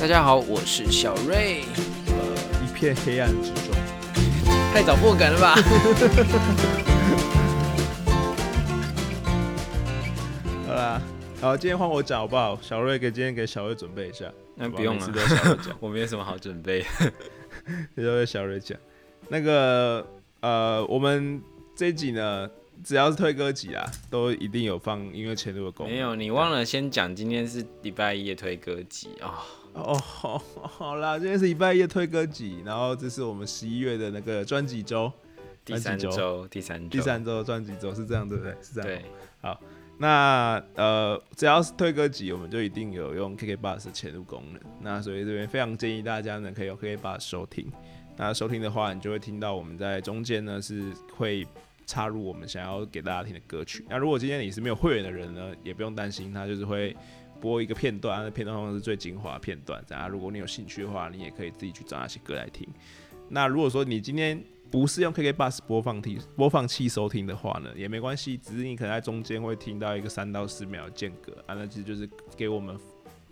大家好，我是小瑞。呃，一片黑暗之中，太早破梗了吧？好啦，好，今天换我讲好不好？小瑞给今天给小瑞准备一下。那不用了，我没有什么好准备。都是小瑞讲，那个呃，我们这一集呢，只要是推歌集啊，都一定有放音乐前录的功能。没有，你忘了先讲，今天是礼拜一的推歌集啊。哦，好，好啦，今天是礼拜一推歌集，然后这是我们十一月的那个专辑周，第三周，第三周，第三周专辑周是这样，对不对？是这样。对，好，那呃，只要是推歌集，我们就一定有用 KK Bus 的潜入功能。那所以这边非常建议大家呢，可以用 KK Bus 收听。那收听的话，你就会听到我们在中间呢是会插入我们想要给大家听的歌曲。那如果今天你是没有会员的人呢，也不用担心，他就是会。播一个片段，那片段通常是最精华片段。然后，如果你有兴趣的话，你也可以自己去找那些歌来听。那如果说你今天不是用 KK Bus 播放器播放器收听的话呢，也没关系，只是你可能在中间会听到一个三到四秒的间隔啊，那其实就是给我们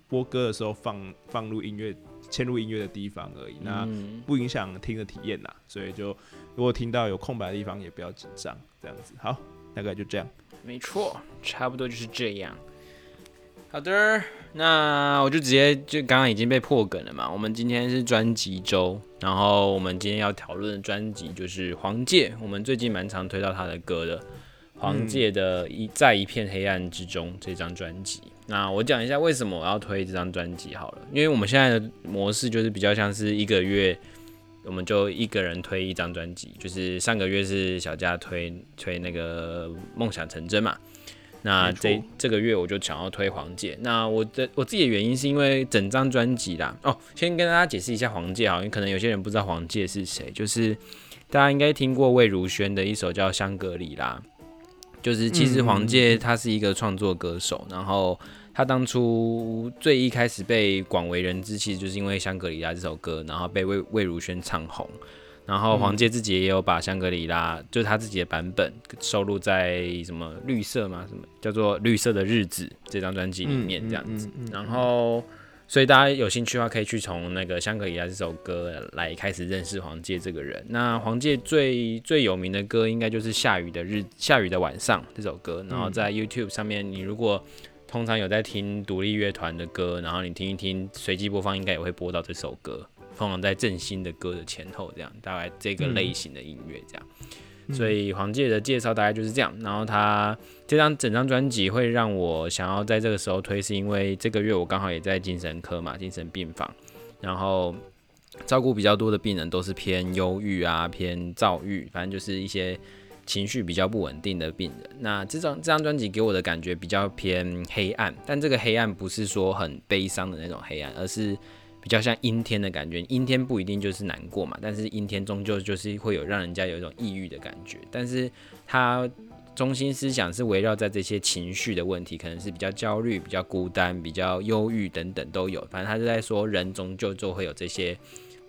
播歌的时候放放入音乐、嵌入音乐的地方而已。那不影响听的体验呐，所以就如果听到有空白的地方，也不要紧张，这样子。好，大概就这样。没错，差不多就是这样。好的，那我就直接就刚刚已经被破梗了嘛。我们今天是专辑周，然后我们今天要讨论的专辑就是黄玠。我们最近蛮常推到他的歌的，黄玠的《一在一片黑暗之中》这张专辑。那我讲一下为什么我要推这张专辑好了，因为我们现在的模式就是比较像是一个月，我们就一个人推一张专辑，就是上个月是小佳推推那个梦想成真嘛。那这这个月我就想要推黄玠。那我的我自己的原因是因为整张专辑啦。哦，先跟大家解释一下黄玠，啊，因为可能有些人不知道黄玠是谁，就是大家应该听过魏如萱的一首叫《香格里拉》，就是其实黄玠他是一个创作歌手，然后他当初最一开始被广为人知，其实就是因为《香格里拉》这首歌，然后被魏魏如萱唱红。然后黄玠自己也有把香格里拉，就是他自己的版本收录在什么绿色嘛？什么叫做绿色的日子这张专辑里面这样子。然后，所以大家有兴趣的话，可以去从那个香格里拉这首歌来开始认识黄玠这个人。那黄玠最最有名的歌应该就是下雨的日下雨的晚上这首歌。然后在 YouTube 上面，你如果通常有在听独立乐团的歌，然后你听一听随机播放，应该也会播到这首歌。通常在正新的歌的前后，这样大概这个类型的音乐这样，所以黄玠的介绍大概就是这样。然后他这张整张专辑会让我想要在这个时候推，是因为这个月我刚好也在精神科嘛，精神病房，然后照顾比较多的病人都是偏忧郁啊，偏躁郁，反正就是一些情绪比较不稳定的病人。那这张这张专辑给我的感觉比较偏黑暗，但这个黑暗不是说很悲伤的那种黑暗，而是。比较像阴天的感觉，阴天不一定就是难过嘛，但是阴天终究就是会有让人家有一种抑郁的感觉。但是它中心思想是围绕在这些情绪的问题，可能是比较焦虑、比较孤单、比较忧郁等等都有。反正他是在说，人终究就会有这些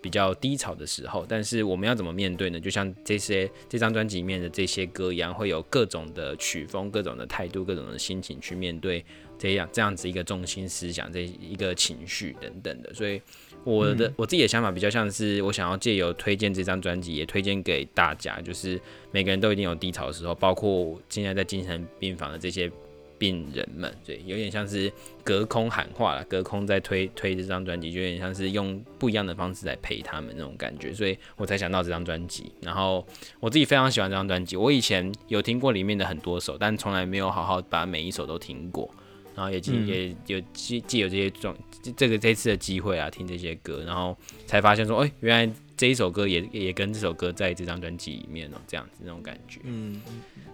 比较低潮的时候，但是我们要怎么面对呢？就像这些这张专辑里面的这些歌一样，会有各种的曲风、各种的态度、各种的心情去面对。这样这样子一个中心思想，这一个情绪等等的，所以我的我自己的想法比较像是，我想要借由推荐这张专辑，也推荐给大家，就是每个人都一定有低潮的时候，包括现在在精神病房的这些病人们，对，有点像是隔空喊话了，隔空在推推这张专辑，就有点像是用不一样的方式来陪他们那种感觉，所以我才想到这张专辑。然后我自己非常喜欢这张专辑，我以前有听过里面的很多首，但从来没有好好把每一首都听过。然后也借也有借借有这些种这个这次的机会啊，听这些歌，然后才发现说，哎，原来这一首歌也也跟这首歌在这张专辑里面哦，这样子那种感觉。嗯，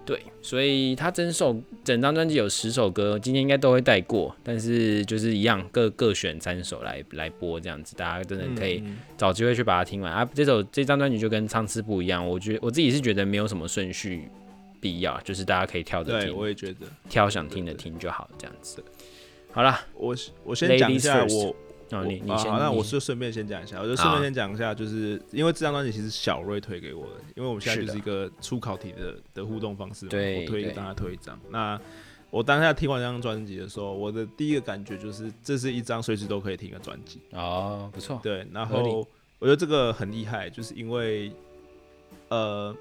对，所以他整首整张专辑有十首歌，今天应该都会带过，但是就是一样各各选三首来来播这样子，大家真的可以找机会去把它听完啊。这首这张专辑就跟上次不一样，我觉我自己是觉得没有什么顺序。必要就是大家可以挑着听，我也觉得挑想听的听就好，这样子。好了，我我先讲一下我，哦，你你先，那我就顺便先讲一下，我就顺便先讲一下，就是因为这张专辑其实小瑞推给我的，因为我们现在就是一个出考题的的互动方式，对，我推一个，大家推一张。那我当下听完这张专辑的时候，我的第一个感觉就是这是一张随时都可以听的专辑。哦，不错。对，然后我觉得这个很厉害，就是因为呃，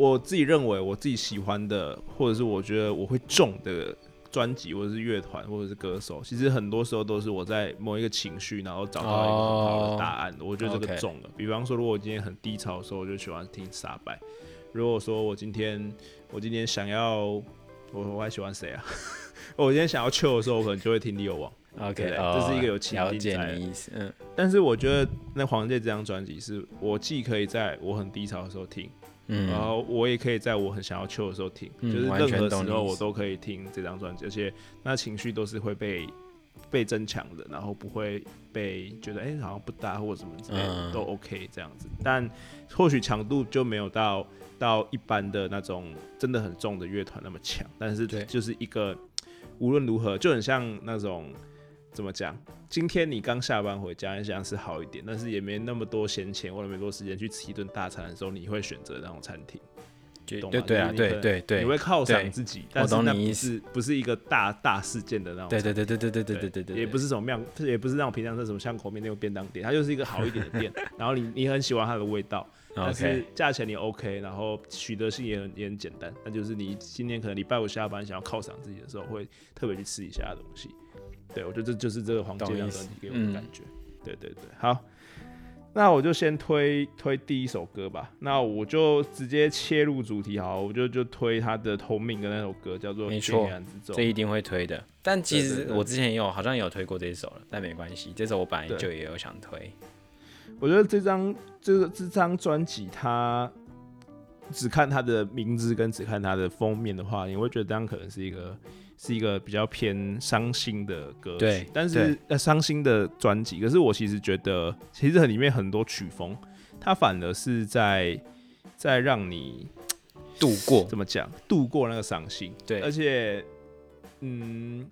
我自己认为我自己喜欢的，或者是我觉得我会中的专辑，或者是乐团，或者是歌手，其实很多时候都是我在某一个情绪，然后找到一个很好的答案。我觉得这个中了。比方说，如果我今天很低潮的时候，我就喜欢听傻白。如果说我今天我今天想要，我我还喜欢谁啊？我今天想要 chill 的时候，我可能就会听利友王。OK，这是一个有情了解境在的的意思。嗯但是我觉得那黄玠这张专辑是我既可以在我很低潮的时候听，然嗯，后我也可以在我很想要 chill 的时候听，嗯就是任何时候我都可以听这张专辑，而且那情绪都是会被被增强的，然后不会被觉得哎、好像不搭或者什么之类的、嗯。都 OK 这样子。但或许强度就没有到到一般的那种真的很重的乐团那么强，但是就是一个无论如何就很像那种怎么讲？今天你刚下班回家，你想是好一点，但是也没那么多闲钱或者没多时间去吃一顿大餐的时候，你会选择那种餐厅。就懂吗对对啊，对对对，你会犒赏自己，但是那不懂你意思是不是一个大大事件的那种对。对对对对对对对对对，也不是什么面，也不是那种平常是什么巷口面那种便当店，它就是一个好一点的店。然后你你很喜欢它的味道，但是价钱你 OK，然后取得性也很也很简单。那就是你今天可能礼拜五下班想要犒赏自己的时候，会特别去吃一下东西。对，我觉得这就是这个黄金懂意思量专辑给我的嗯感觉。对对对，好。那我就先推推第一首歌吧。那我就直接切入主题，好，我就就推他的同名的那首歌，叫做《没错这》。一定会推的。但其实我之前也有好像也有推过这一首了，但没关系，这首我本来就也有想推。我觉得这张这个这张专辑，它只看它的名字跟只看它的封面的话，你会觉得这样可能是一个是一个比较偏伤心的歌曲，对但是对呃伤心的专辑。可是我其实觉得，其实里面很多曲风，它反而是在在让你度过怎么讲度过那个伤心，对而且嗯。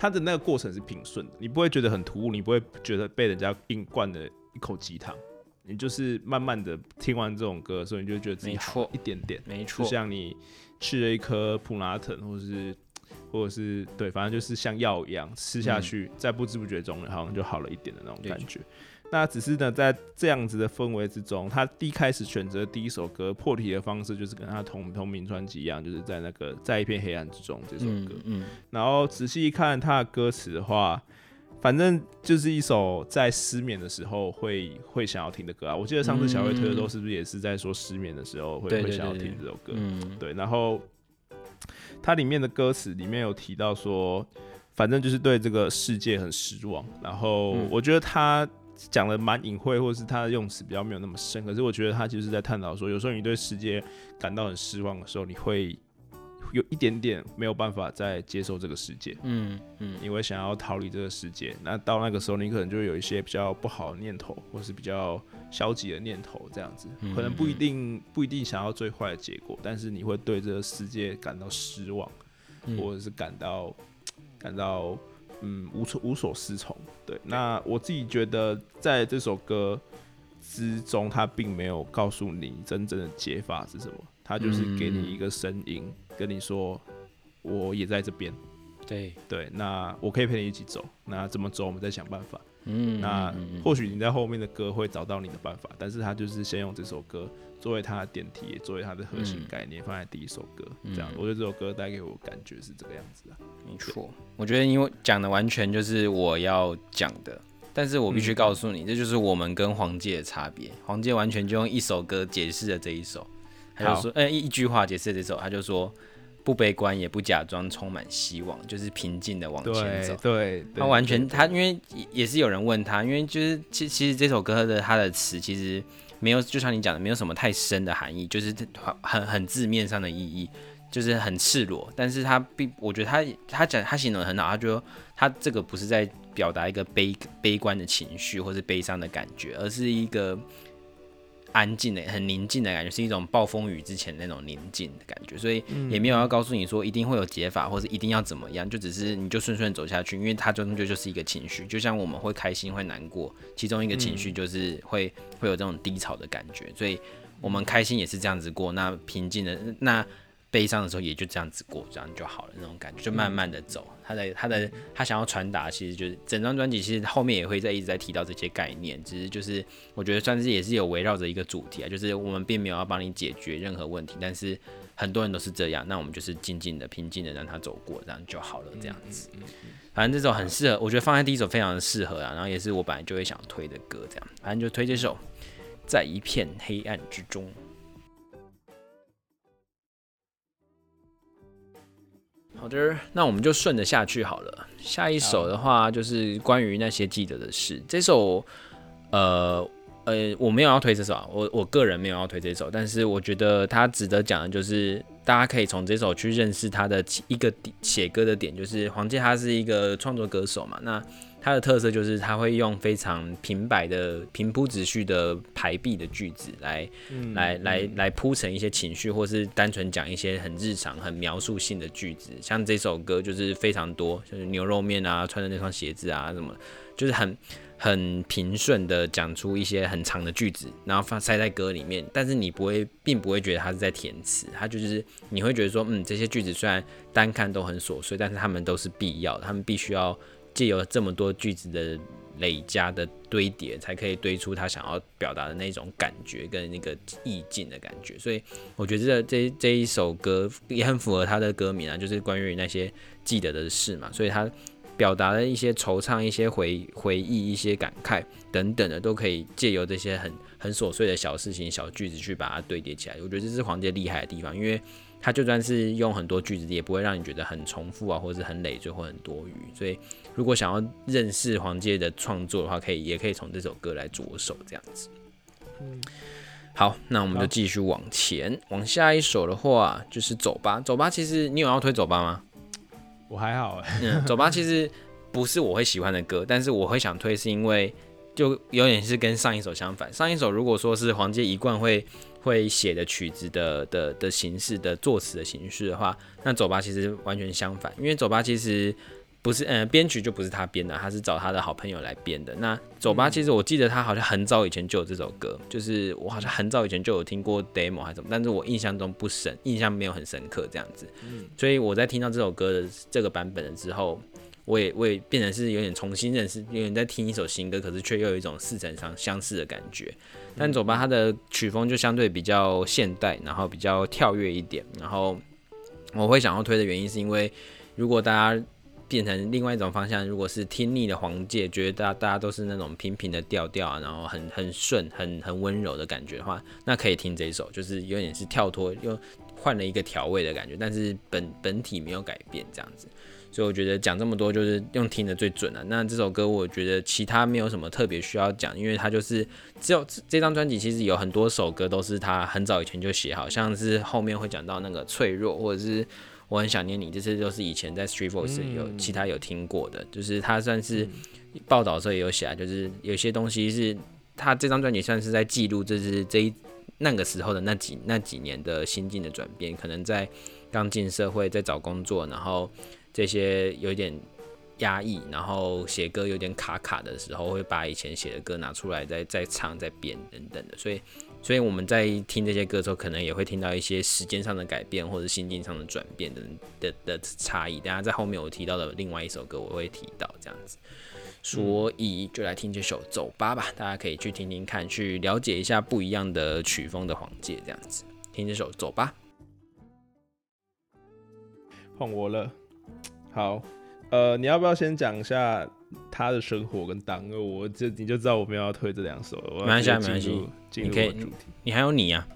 它的那个过程是平顺的，你不会觉得很突兀，你不会觉得被人家硬灌了一口鸡汤，你就是慢慢的听完这种歌的时候，你就会觉得自己好一点点，没错，就像你吃了一颗普拉腾，或者是或者是对，反正就是像药一样吃下去，在不知不觉中好像就好了一点的那种感觉。那只是呢，在这样子的氛围之中，他第一开始选择第一首歌破题的方式，就是跟他同同名专辑一样，就是在那个在一片黑暗之中这首歌。嗯嗯，然后仔细一看他的歌词的话，反正就是一首在失眠的时候会会想要听的歌啊。我记得上次小薇推的时候，是不是也是在说失眠的时候会会想要听这首歌？嗯，对，然后它里面的歌词里面有提到说，反正就是对这个世界很失望。然后我觉得他讲的蛮隐晦，或者是他的用词比较没有那么深。可是我觉得他就是在探讨说，有时候你对世界感到很失望的时候，你会有一点点没有办法再接受这个世界。嗯嗯，因为想要逃离这个世界，那到那个时候，你可能就会有一些比较不好的念头，或是比较消极的念头，这样子，嗯可能不一定不一定想要最坏的结果，但是你会对这个世界感到失望，嗯。或者是感到感到嗯无所无所适从。对，那我自己觉得在这首歌之中，它并没有告诉你真正的解法是什么，它就是给你一个声音，跟你说我也在这边。对，对，那我可以陪你一起走，那怎么走我们再想办法。嗯，那或许你在后面的歌会找到你的办法，但是他就是先用这首歌作为他的点题，也作为他的核心嗯概念放在第一首歌，嗯这样，我觉得这首歌带给我感觉是这个样子的。没错，我觉得因为讲的完全就是我要讲的，但是我必须告诉你，这就是我们跟黄界的差别。黄界完全就用一首歌解释了这一首，他就好说，呃、一一句话解释了这首，他就说不悲观也不假装，充满希望，就是平静的往前走。对对，他完全，他因为也也是有人问他，因为就是其其实这首歌的他的词其实没有，就像你讲的，没有什么太深的含义，就是很很很字面上的意义，就是很赤裸。但是他并，我觉得他他讲他形容的很好，他就说他这个不是在表达一个悲悲观的情绪或是悲伤的感觉，而是一个安静的、很宁静的感觉，是一种暴风雨之前那种宁静的感觉，所以也没有要告诉你说一定会有解法，或者一定要怎么样，就只是你就顺顺走下去，因为它终究就是一个情绪，就像我们会开心会难过，其中一个情绪就是会会有这种低潮的感觉，所以我们开心也是这样子过，那平静的那悲伤的时候也就这样子过，这样就好了那种感觉，就慢慢的走。他的他的他想要传达，其实就是整张专辑其实后面也会在一直在提到这些概念，只是就是我觉得算是也是有围绕着一个主题啊，就是我们并没有要帮你解决任何问题，但是很多人都是这样，那我们就是静静的、平静的让他走过，这样就好了，这样子。反正这首很适合，我觉得放在第一首非常的适合啊，然后也是我本来就会想推的歌，这样，反正就推这首，在一片黑暗之中。好的，那我们就顺着下去好了。下一首的话就是关于那些记得的事。这首，呃呃，我没有要推这首啊，我我个人没有要推这首，但是我觉得它值得讲的就是，大家可以从这首去认识他的一个写歌的点，就是黄健他是一个创作歌手嘛，那。它的特色就是它会用非常平白的平铺直叙的排比的句子来，来来来铺成一些情绪，或是单纯讲一些很日常、很描述性的句子。像这首歌就是非常多，就是牛肉面啊，穿的那双鞋子啊，什么，就是很很平顺的讲出一些很长的句子，然后放塞在歌里面。但是你不会，并不会觉得它是在填词，它就是你会觉得说，嗯，这些句子虽然单看都很琐碎，但是他们都是必要的，他们必须要。借由这么多句子的累加的堆叠，才可以堆出他想要表达的那种感觉跟那个意境的感觉。所以我觉得这这这一首歌也很符合他的歌名啊，就是关于那些记得的事嘛。所以他表达的一些惆怅、一些回回忆、一些感慨等等的，都可以借由这些很很琐碎的小事情、小句子去把它堆叠起来。我觉得这是黄杰厉害的地方，因为他就算是用很多句子，也不会让你觉得很重复啊，或者是很累赘或很多余。所以如果想要认识黄杰的创作的话，可以也可以从这首歌来着手，这样子。嗯，好，那我们就继续往前，往下一首的话就是《走吧》。走吧，其实你有要推《走吧》吗？我还好，嗯，《走吧》其实 不是我会喜欢的歌，但是我会想推，是因为就有点是跟上一首相反。上一首如果说是黄杰一贯会会写的曲子的的的形式的作词的形式的话，那《走吧》其实完全相反，因为《走吧》其实。不是，嗯，编曲就不是他编的，他是找他的好朋友来编的。那走吧，其实我记得他好像很早以前就有这首歌，就是我好像很早以前就有听过 demo 还是什么，但是我印象中不深，印象没有很深刻这样子。嗯，所以我在听到这首歌的这个版本了之后，我也我也变成是有点重新认识，有点在听一首新歌，可是却又有一种似曾相相似的感觉。但走吧，它的曲风就相对比较现代，然后比较跳跃一点。然后我会想要推的原因是因为如果大家。变成另外一种方向，如果是听腻的黄界，觉得大家大家都是那种平平的调调啊，然后很很顺、很很温柔的感觉的话，那可以听这一首，就是有点是跳脱又换了一个调味的感觉，但是本本体没有改变这样子。所以我觉得讲这么多就是用听的最准了。那这首歌我觉得其他没有什么特别需要讲，因为它就是只有这张专辑其实有很多首歌都是他很早以前就写好，像是后面会讲到那个脆弱或者是。我很想念你，这些都是以前在 Street Voice 有其他有听过的，就是他算是报道的时候也有写啊，就是有些东西是他这张专辑算是在记录，这是这一那个时候的那几那几年的心境的转变，可能在刚进社会，在找工作，然后这些有点压抑，然后写歌有点卡卡的时候，会把以前写的歌拿出来再再唱再编等等的，所以。所以我们在听这些歌的时候，可能也会听到一些时间上的改变，或者心境上的转变的的的差异。大家在后面我提到的另外一首歌，我会提到这样子。所以就来听这首《走吧》吧，大家可以去听听看，去了解一下不一样的曲风的黄界这样子。听这首《走吧》。换我了。好，呃，你要不要先讲一下？他的生活跟党，我这你就知道我们要推这两首了。没关系，没关系，你可以。你还有你啊？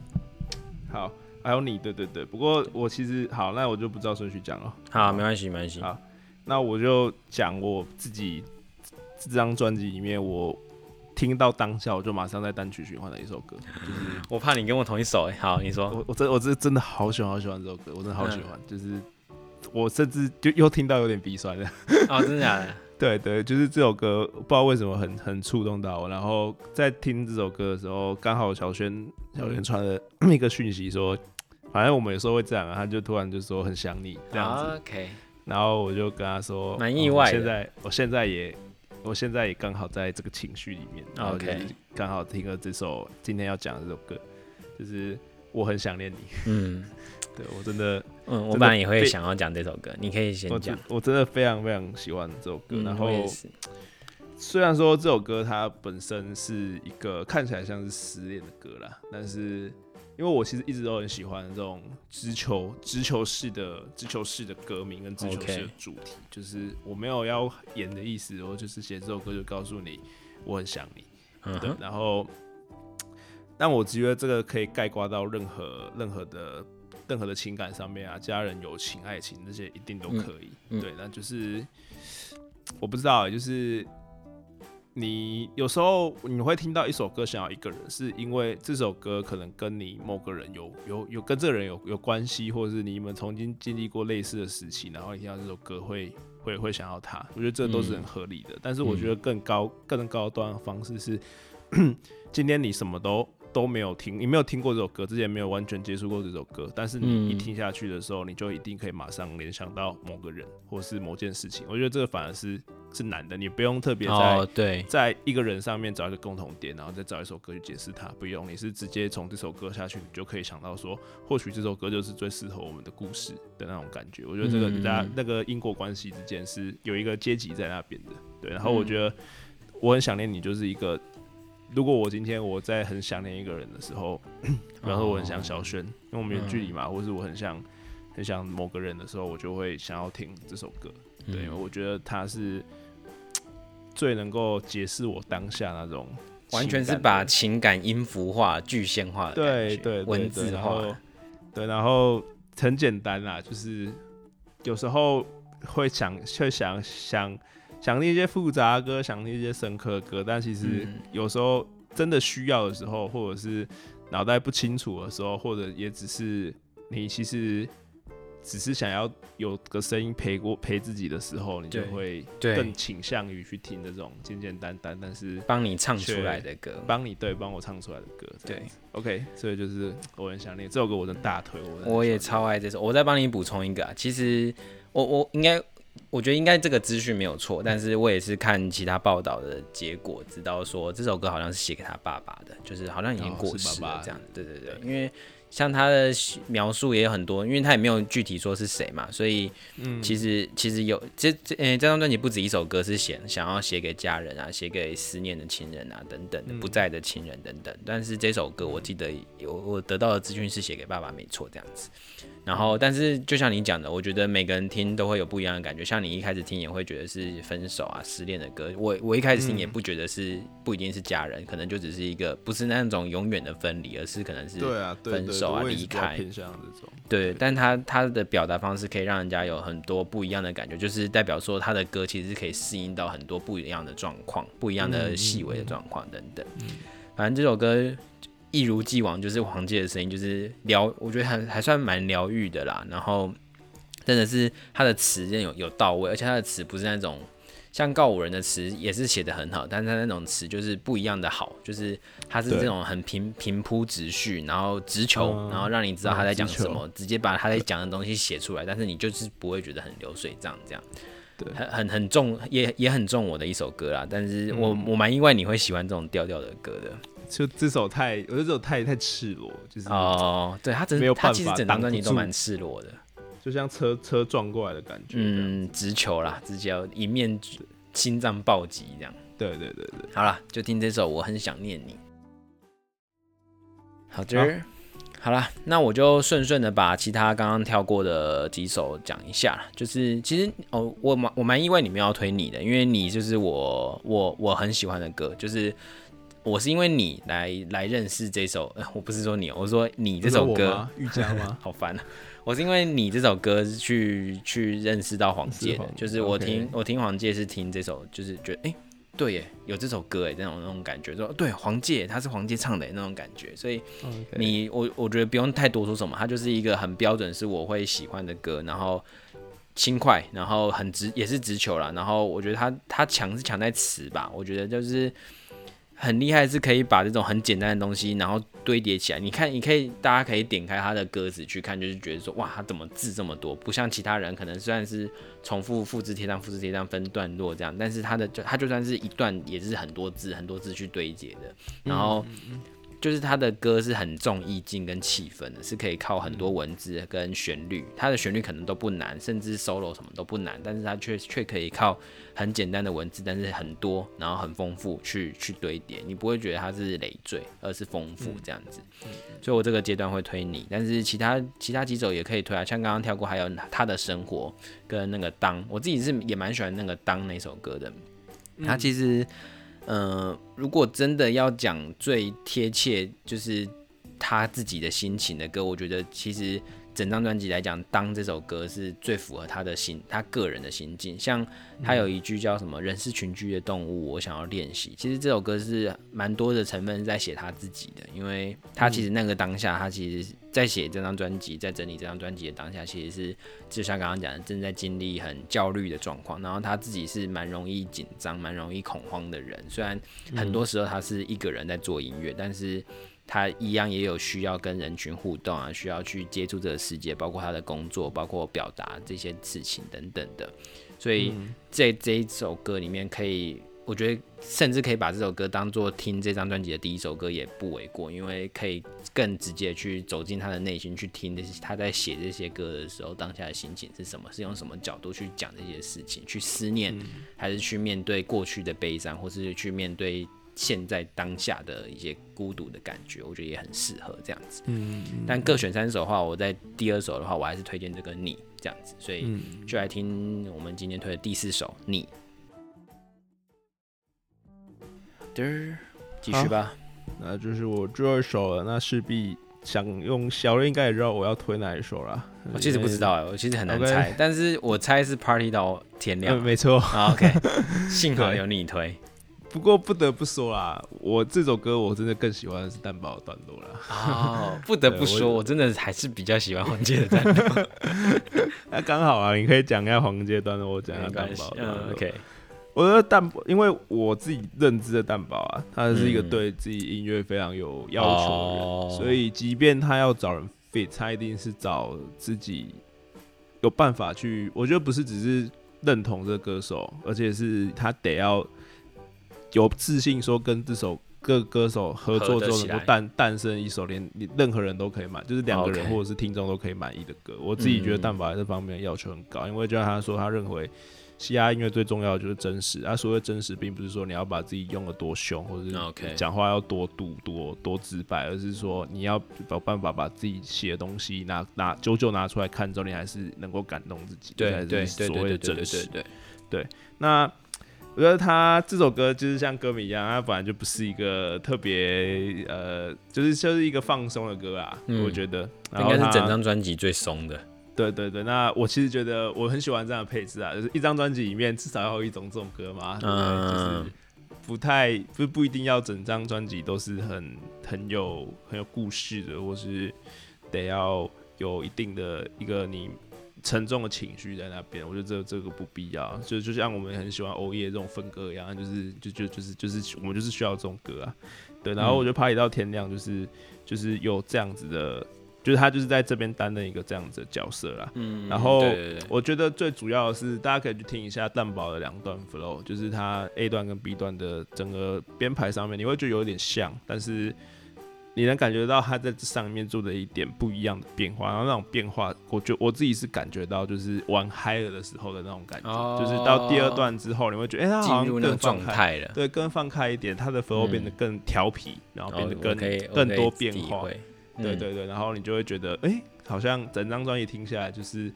好，还有你，对对对。不过我其实好，那我就不知道顺序讲了。好，没关系，没关系。好，那我就讲我自己这张专辑里面，我听到当下我就马上在单曲循环的一首歌，就是 我怕你跟我同一首。哎，好，你说。我我真我真真的好喜欢好喜欢这首歌，我真的好喜欢，就是我甚至就又听到有点鼻酸了。哦，真的假的？对对，就是这首歌，不知道为什么很很触动到我。然后在听这首歌的时候，刚好小轩小轩传了一个讯息说，反正我们有时候会这样啊，他就突然就说很想你这样子。OK。然后我就跟他说，蛮意外。现在我现在也我现在也刚好在这个情绪里面，然后就是刚好听了这首今天要讲的这首歌，就是我很想念你。嗯 对我真的，嗯，我本来也会想要讲这首歌，你可以先讲。我真的非常非常喜欢这首歌。嗯然后虽然说这首歌它本身是一个看起来像是失恋的歌啦，但是因为我其实一直都很喜欢这种直球直球式的直球式的歌名跟直球式的主题就是我没有要演的意思，我就是写这首歌就告诉你我很想你。嗯对，，然后，但我觉得这个可以概括到任何任何的任何的情感上面啊，家人、友情、爱情这些一定都可以。嗯嗯对，那就是我不知道欸，就是你有时候你会听到一首歌想要一个人，是因为这首歌可能跟你某个人有有有跟这个人有有关系，或者是你们曾经经历过类似的时期，然后你听到这首歌会会会想要他，我觉得这都是很合理的。但是我觉得更高更高端的方式是，今天你什么都都没有听，你没有听过这首歌，之前没有完全接触过这首歌，但是你一嗯听下去的时候，你就一定可以马上联想到某个人或是某件事情。我觉得这个反而是是难的，你不用特别在、哦，对，在一个人上面找一个共同点，然后再找一首歌去解释它，不用，你是直接从这首歌下去，你就可以想到说，或许这首歌就是最适合我们的故事的那种感觉。我觉得这个嗯大家那个因果关系之间是有一个阶级在那边的，对。然后我嗯觉得我很想念你，就是一个，如果我今天我在很想念一个人的时候，比方说我很想小轩，因为我们远距离嘛，或是我很想很想某个人的时候，我就会想要听这首歌。对，嗯我觉得它是最能够解释我当下那种完全是把情感音符化、具象化的对感觉文字化。对，然后很简单啦，就是有时候会想会想想想那些复杂的歌，想那些深刻的歌，但其实嗯有时候真的需要的时候，或者是脑袋不清楚的时候，或者也只是你其实只是想要有个声音陪过陪自己的时候，你就会对更倾向于去听这种简简单单，但是帮你唱出来的歌，帮你对帮我唱出来的歌。对，OK，所以就是我很想念这首歌，我的大腿，我的我也超爱这首。我再帮你补充一个、啊，其实我我应该，我觉得应该这个资讯没有错，但是我也是看其他报道的结果，知道说这首歌好像是写给他爸爸的，就是好像已经哦过世了这样。对对对，因为像他的描述也有很多，因为他也没有具体说是谁嘛，所以嗯其实其实有这这呃这张专辑不止一首歌是写想要写给家人啊，写给思念的亲人啊等等不在的亲人等等。但是这首歌我记得有我得到的资讯是写给爸爸没错这样子。然后但是就像你讲的，我觉得每个人听都会有不一样的感觉。像你一开始听也会觉得是分手啊失恋的歌，我我一开始听也不觉得是不一定是家人，可能就只是一个不是那种永远的分离，而是可能是分手啊离开偏向这种，对，但他他的表达方式可以让人家有很多不一样的感觉，就是代表说他的歌其实是可以适应到很多不一样的状况、不一样的细微的状况等等。反正这首歌一如既往就是黄玠的声音，就是疗，我觉得还还算蛮疗愈的啦。然后真的是他的词真的有有到位，而且他的词不是那种。像告五人的词也是写的很好，但是他那种词就是不一样的好，就是他是这种很平平铺直叙，然后直球，嗯然后让你知道他在讲什么，直接把他在讲的东西写出来，但是你就是不会觉得很流水账这样。对很很很重，也也很重我的一首歌啦。但是我、嗯我蛮意外你会喜欢这种调调的歌的。就这首太，我觉得这首太太赤裸，就是哦，对他真没有他其实办法整张挡不住专辑都蛮赤裸的。就像车车撞过来的感觉。嗯，嗯，直球啦，直接一面心脏暴击这样。对对对对，好了，就听这首《我很想念你》。好的，好了，那我就顺顺的把其他刚刚跳过的几首讲一下啦。就是其实哦，我蛮我蛮意外你们要推你的，因为你就是我我我很喜欢的歌，就是我是因为你来来认识这首，呃、我不是说你，我说你这首歌。瑜伽吗？好烦啊！我是因为你这首歌是去去认识到黄玠的，就是我听我听黄玠是听这首，就是觉得哎、诶对耶，有这首歌哎，那种那种感觉，说对黄玠他是黄玠唱的那种感觉，所以你我我觉得不用太多说什么，他就是一个很标准是我会喜欢的歌，然后轻快，然后很直也是直球啦，然后我觉得他他强是强在词吧，我觉得就是很厉害，是可以把这种很简单的东西，然后堆叠起来。你看，你可以大家可以点开他的歌词去看，就是觉得说哇，他怎么字这么多？不像其他人可能虽然是重复复制贴上、复制贴上分段落这样，但是他的就他就算是一段也是很多字很多字去堆叠的，然后。就是他的歌是很重意境跟气氛的，是可以靠很多文字跟旋律，他的旋律可能都不难，甚至 solo 什么都不难，但是他却却可以靠很简单的文字，但是很多，然后很丰富去去堆叠，你不会觉得它是累赘，而是丰富这样子。所以我这个阶段会推你，但是其他其他几首也可以推啊，像刚刚跳过，还有他的生活跟那个当，我自己是也蛮喜欢那个当那首歌的，他其实。呃，如果真的要讲最贴切，就是他自己的心情的歌，我觉得其实。整张专辑来讲，当这首歌是最符合他的心，他个人的心境。像他有一句叫什么“人是群居的动物”，我想要练习。其实这首歌是蛮多的成分在写他自己的，因为他其实那个当下，他其实在写这张专辑，在整理这张专辑的当下，其实是就像刚刚讲的，正在经历很焦虑的状况。然后他自己是蛮容易紧张、蛮容易恐慌的人。虽然很多时候他是一个人在做音乐，但是。他一样也有需要跟人群互动啊，需要去接触这个世界，包括他的工作，包括表达这些事情等等的。所以在这一首歌里面，可以我觉得甚至可以把这首歌当做听这张专辑的第一首歌也不为过，因为可以更直接去走进他的内心，去听这些他在写这些歌的时候当下的心情是什么，是用什么角度去讲这些事情，去思念，还是去面对过去的悲伤，或是去面对。现在当下的一些孤独的感觉，我觉得也很适合这样子。嗯，但各选三首的话，我在第二首的话，我还是推荐这个你这样子，所以就来听我们今天推的第四首你。的，继续吧。那就是我最后一首了，那势必想用小人应该也知道我要推哪一首了。我其实不知道哎，我其实很难猜，但是我猜是 Party 到天亮。没错。OK，幸好有你推。不过不得不说啦，我这首歌我真的更喜欢的是蛋堡的段落了。哦，不得不说，我真的还是比较喜欢黄杰的段落。那刚好啊，你可以讲一下黄杰段落，我讲一下蛋堡。嗯，OK。我觉得蛋堡，因为我自己认知的蛋堡啊，他是一个对自己音乐非常有要求的人，所以即便他要找人 fit，他一定是找自己有办法去。我觉得不是只是认同这个歌手，而且是他得要。有自信说跟这首各歌手合作之后能够诞诞生一首连任何人都可以满，就是两个人或者是听众都可以满意的歌。我自己觉得蛋堡在这方面要求很高，因为就像他说，他认为嘻哈音乐最重要的就是真实。啊，所谓真实，并不是说你要把自己用的多凶，或者是讲话要多堵多多直白，而是说你要有办法把自己写的东西拿拿久久拿出来看之后，你还是能够感动自己。对对对所谓的真实。对对，那。我觉得他这首歌就是像歌迷一样，他本来就不是一个特别呃，就是就是一个放松的歌啊。我觉得应该是整张专辑最松的。对对对，那我其实觉得我很喜欢这样的配置啊，就是一张专辑里面至少要有一种这种歌嘛，嗯，就是不太不不一定要整张专辑都是很很有很有故事的，或是得要有一定的一个你。沉重的情绪在那边，我觉得这这个不必要。就就像我们很喜欢欧耶这种风格一样，就是就就就是就是我们就是需要这种歌啊。对，然后我觉得 Party 到天亮就是就是有这样子的，就是他就是在这边担任一个这样子的角色啦。嗯。然后我觉得最主要的是，大家可以去听一下蛋堡的两段 flow，就是他 A 段跟 B 段的整个编排上面，你会觉得有点像，但是。你能感觉到他在这上面做的一点不一样的变化，然后那种变化，我觉我自己是感觉到，就是玩嗨了的时候的那种感觉，就是到第二段之后，你会觉得，哎，他好像更放开了，对，更放开一点，他的 flow 变得更调皮，然后变得更更多变化，对对对，然后你就会觉得，哎，好像整张专辑听下来，就是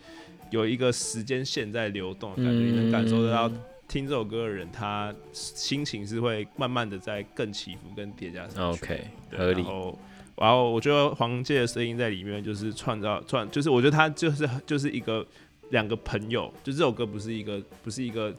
有一个时间线在流动的感觉，你能感受得到。听这首歌的人，他心情是会慢慢的在更起伏、更叠加上去。OK，合理。然后，然后我觉得黄玠的声音在里面就是创造创，就是我觉得他就是就是一个两个朋友，就这首歌不是一个不是一个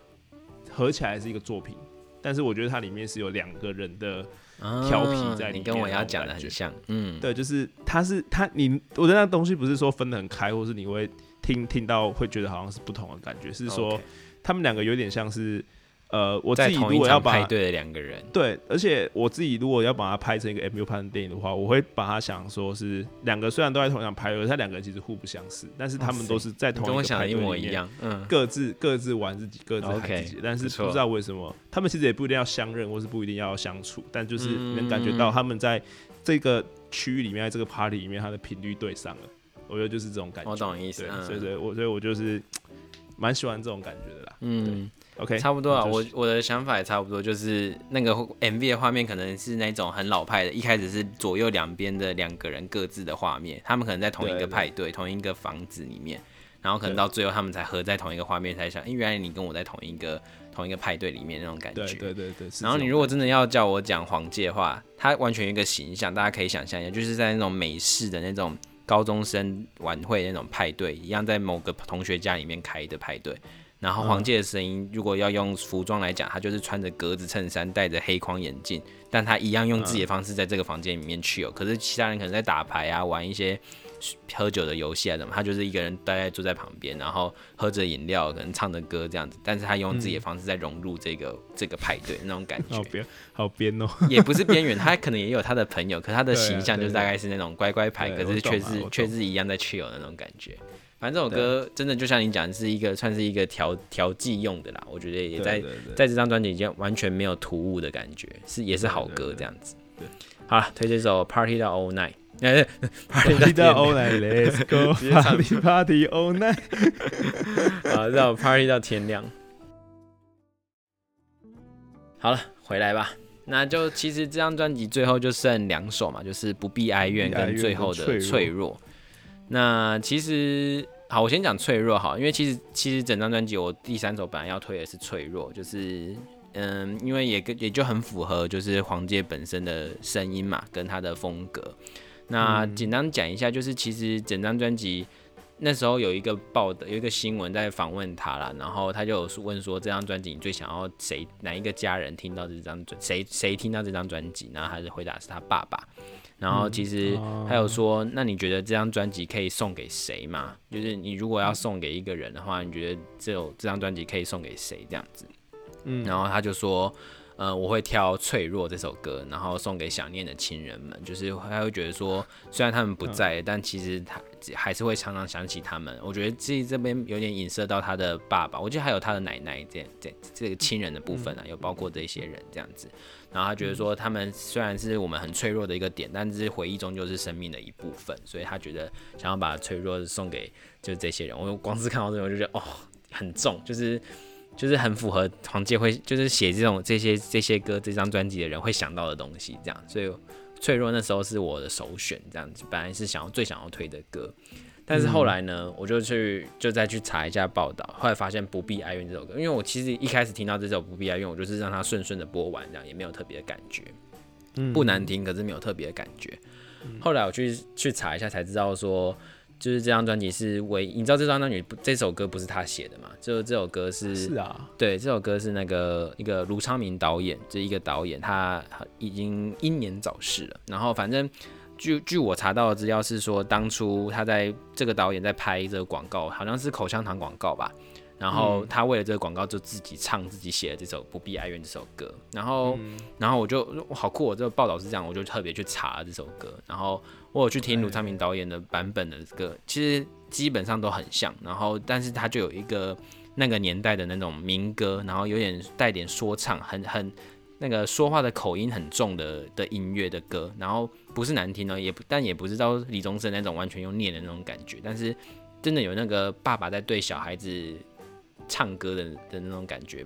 合起来是一个作品，但是我觉得它里面是有两个人的调皮在里面。你跟我要讲的很像，嗯，对，就是他是他你，我觉得那东西不是说分得很开，或是你会听听到会觉得好像是不同的感觉，是说。他们两个有点像是，呃，我自己如果要把派对的两个人，对，而且我自己如果要把它拍成一个 M U 拍的电影的话，我会把它想说是两个虽然都在同样拍，而他两个人其实互不相识，但是他们都是在同一个派对里面，嗯，各自各自玩自己，各自嗨自己，但是不知道为什么，他们其实也不一定要相认，或是不一定要相处，但就是能感觉到他们在。这个区域里面，这个 party 里面，它的频率对上了。我觉得就是这种感觉。我懂意思。对，所以所以我所以我就是 蛮喜欢这种感觉的啦。嗯，OK，差不多啊。我我的想法也差不多，就是那个 MV 的画面可能是那种很老派的，一开始是左右两边的两个人各自的画面，他们可能在同一个派对、同一个房子里面，然后可能到最后他们才合在同一个画面，才想，哎，原来你跟我在同一个同一个派对里面那种感觉。对对对对。然后你如果真的要叫我讲黄介的话，他完全一个形象，大家可以想象一下，就是在那种美式的那种。高中生晚会那种派对一样，在某个同学家里面开的派对。然后黄介的声音，如果要用服装来讲，他就是穿着格子衬衫，戴着黑框眼镜，但他一样用自己的方式在这个房间里面去哦。可是其他人可能在打牌啊，玩一些。喝酒的游戏啊，什么？他就是一个人待在坐在旁边，然后喝着饮料，可能唱着歌这样子。但是他用自己的方式在融入这个这个派对那种感觉。好边，好边哦。也不是边缘，他可能也有他的朋友，可他的形象就大概是那种乖乖牌，可是却是却是一样在 chill 的那种感觉。反正这首歌真的就像你讲，是一个算是一个调调剂用的啦。我觉得也在在这张专辑已经完全没有突兀的感觉，是也是好歌这样子。对，好了，推这首 Party 到 All Night。哎，Party 到 all night，Let's go，Party Party all night，好，让我 Party 到天亮。好了，回来吧。那就其实这张专辑最后就剩两首嘛，就是不必哀怨跟最后的脆弱。那其实好，我先讲脆弱好，因为其实其实整张专辑我第三首本来要推的是脆弱，就是嗯，因为也跟也就很符合就是黄介本身的声音嘛，跟他的风格。那简单讲一下，就是其实整张专辑那时候有一个报的，有一个新闻在访问他了，然后他就有问说这张专辑你最想要谁哪一个家人听到这张专谁谁听到这张专辑，然后他的回答是他爸爸，然后其实还有说那你觉得这张专辑可以送给谁嘛？就是你如果要送给一个人的话，你觉得这首这张专辑可以送给谁这样子？嗯，然后他就说。呃，我会挑《脆弱》这首歌，然后送给想念的亲人们。就是他会觉得说，虽然他们不在，但其实他还是会常常想起他们。我觉得自己这边有点影射到他的爸爸，我记得还有他的奶奶，这这这个亲人的部分啊，有包括这些人这样子。然后他觉得说，他们虽然是我们很脆弱的一个点，但是回忆终究是生命的一部分，所以他觉得想要把脆弱送给就是这些人。我光是看到这个，我就觉得哦，很重，就是。就是很符合黄介会，就是写这种这些这些歌这张专辑的人会想到的东西，这样，所以脆弱那时候是我的首选，这样子，本来是想要最想要推的歌，但是后来呢，我就去就再去查一下报道，后来发现不必哀怨这首歌，因为我其实一开始听到这首不必哀怨，我就是让它顺顺的播完，这样也没有特别的感觉，不难听，可是没有特别的感觉，后来我去去查一下才知道说。就是这张专辑是唯，你知道这张专辑这首歌不是他写的嘛？就这首歌是，是啊，对，这首歌是那个一个卢昌明导演，这一个导演他已经英年早逝了。然后反正据据我查到的资料是说，当初他在这个导演在拍这个广告，好像是口香糖广告吧。然后他为了这个广告就自己唱自己写的这首不必哀怨这首歌。然后然后我就好酷，我这个报道是这样，我就特别去查了这首歌，然后。我有去听卢昌明导演的版本的歌，其实基本上都很像，然后但是他就有一个那个年代的那种民歌，然后有点带点说唱，很很那个说话的口音很重的的音乐的歌，然后不是难听哦，也不但也不是到李宗盛那种完全用念的那种感觉，但是真的有那个爸爸在对小孩子唱歌的的那种感觉，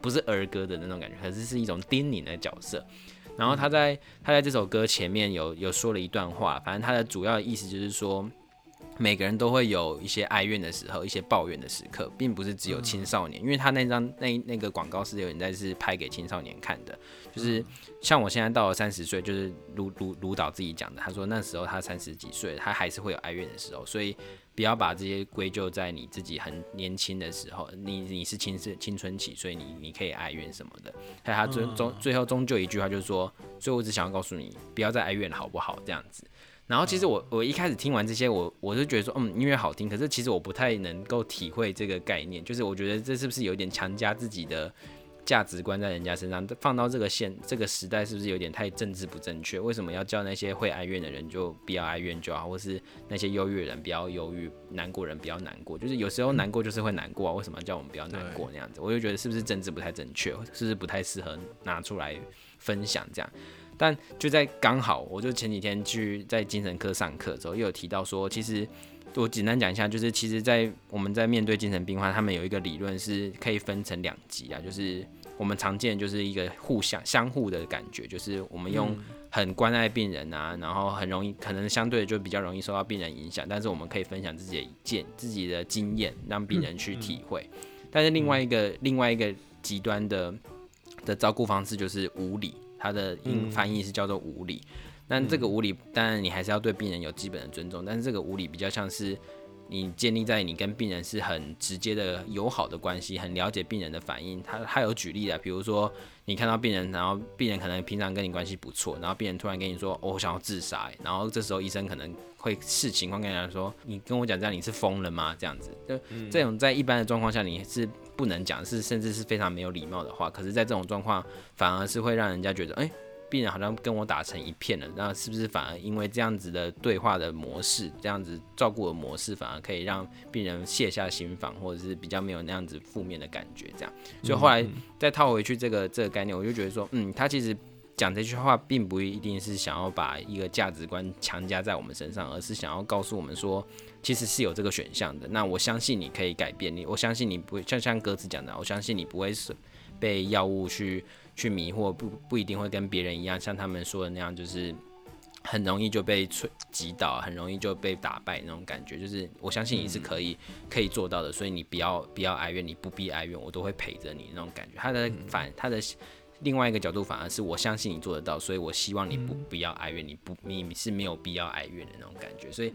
不是儿歌的那种感觉，可是是一种叮咛的角色。然后他在他在这首歌前面有有说了一段话，反正他的主要意思就是说，每个人都会有一些哀怨的时候，一些抱怨的时刻，并不是只有青少年，因为他那张那那个广告是有人在是拍给青少年看的，就是像我现在到了三十岁，就是卢卢卢导自己讲的，他说那时候他三十几岁，他还是会有哀怨的时候，所以。不要把这些归咎在你自己很年轻的时候，你你是青是青春期，所以你你可以哀怨什么的。还有他最终最后终究一句话就是说，所以我只想要告诉你，不要再哀怨了，好不好？这样子。然后其实我我一开始听完这些，我我是觉得说，嗯，音乐好听，可是其实我不太能够体会这个概念，就是我觉得这是不是有点强加自己的。价值观在人家身上放到这个现这个时代，是不是有点太政治不正确？为什么要叫那些会哀怨的人就不要哀怨就好，或是那些忧郁人不要忧郁，难过人不要难过？就是有时候难过就是会难过啊，为什么叫我们不要难过那样子？我就觉得是不是政治不太正确，是不是不太适合拿出来分享这样？但就在刚好，我就前几天去在精神科上课之后，又有提到说，其实我简单讲一下，就是其实，在我们在面对精神病患，他们有一个理论是可以分成两级啊，就是我们常见就是一个互相相互的感觉，就是我们用很关爱病人啊，然后很容易可能相对就比较容易受到病人影响，但是我们可以分享自己的意见、自己的经验，让病人去体会。但是另外一个另外一个极端的的照顾方式就是无理。它的英翻译是叫做无理，但这个无理当然你还是要对病人有基本的尊重，但是这个无理比较像是你建立在你跟病人是很直接的友好的关系，很了解病人的反应。他他有举例的，比如说你看到病人，然后病人可能平常跟你关系不错，然后病人突然跟你说我想要自杀，然后这时候医生可能会视情况跟人家说，你跟我讲这样你是疯了吗？这样子，就这种在一般的状况下你是。不能讲是，甚至是非常没有礼貌的话。可是，在这种状况，反而是会让人家觉得，哎，病人好像跟我打成一片了。那是不是反而因为这样子的对话的模式，这样子照顾的模式，反而可以让病人卸下心防，或者是比较没有那样子负面的感觉？这样，所以后来再套回去这个这个概念，我就觉得说，嗯，他其实讲这句话，并不一定是想要把一个价值观强加在我们身上，而是想要告诉我们说。其实是有这个选项的，那我相信你可以改变你，我相信你不会像像歌词讲的，我相信你不会是被药物去去迷惑，不不一定会跟别人一样，像他们说的那样，就是很容易就被吹击倒，很容易就被打败那种感觉。就是我相信你是可以可以做到的，所以你不要不要哀怨，你不必哀怨，我都会陪着你那种感觉。他的反他的。另外一个角度反而是我相信你做得到，所以我希望你不不要哀怨，你不你是没有必要哀怨的那种感觉。所以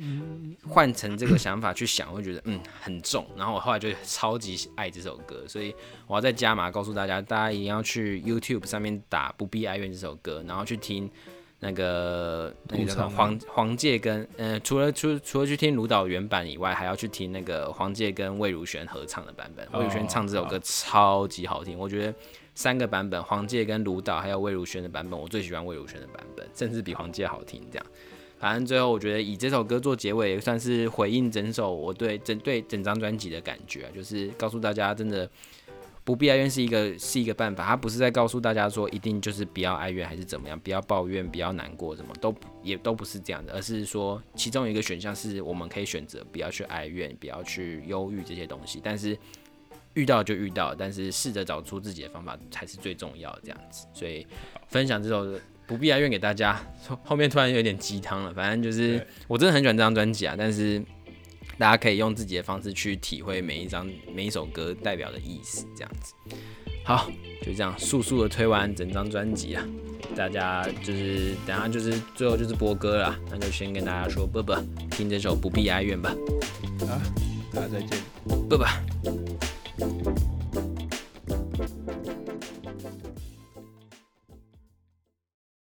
换成这个想法去想，会觉得嗯很重。然后我后来就超级爱这首歌，所以我要再加码告诉大家，大家一定要去 YouTube 上面打“不必哀怨”这首歌，然后去听那个那个黄黄介跟呃除了除除了去听卢导原版以外，还要去听那个黄介跟魏如萱合唱的版本。魏如萱唱这首歌超级好听，我觉得。三个版本，黄玠跟卢导还有魏如萱的版本，我最喜欢魏如萱的版本，甚至比黄玠好听。这样，反正最后我觉得以这首歌做结尾，也算是回应整首我对整对整张专辑的感觉，就是告诉大家，真的不必哀怨是一个是一个办法，它不是在告诉大家说一定就是不要哀怨还是怎么样，不要抱怨，不要难过，什么都也都不是这样的，而是说其中一个选项是我们可以选择不要去哀怨，不要去忧郁这些东西，但是。遇到就遇到，但是试着找出自己的方法才是最重要的。这样子，所以分享这首不必哀怨给大家。后面突然有点鸡汤了，反正就是我真的很喜欢这张专辑啊。但是大家可以用自己的方式去体会每一张每一首歌代表的意思。这样子，好，就这样速速的推完整张专辑啊。大家就是等下就是最后就是播歌了，那就先跟大家说啵啵，听这首不必哀怨吧。啊，大家再见，啵啵。Thank you.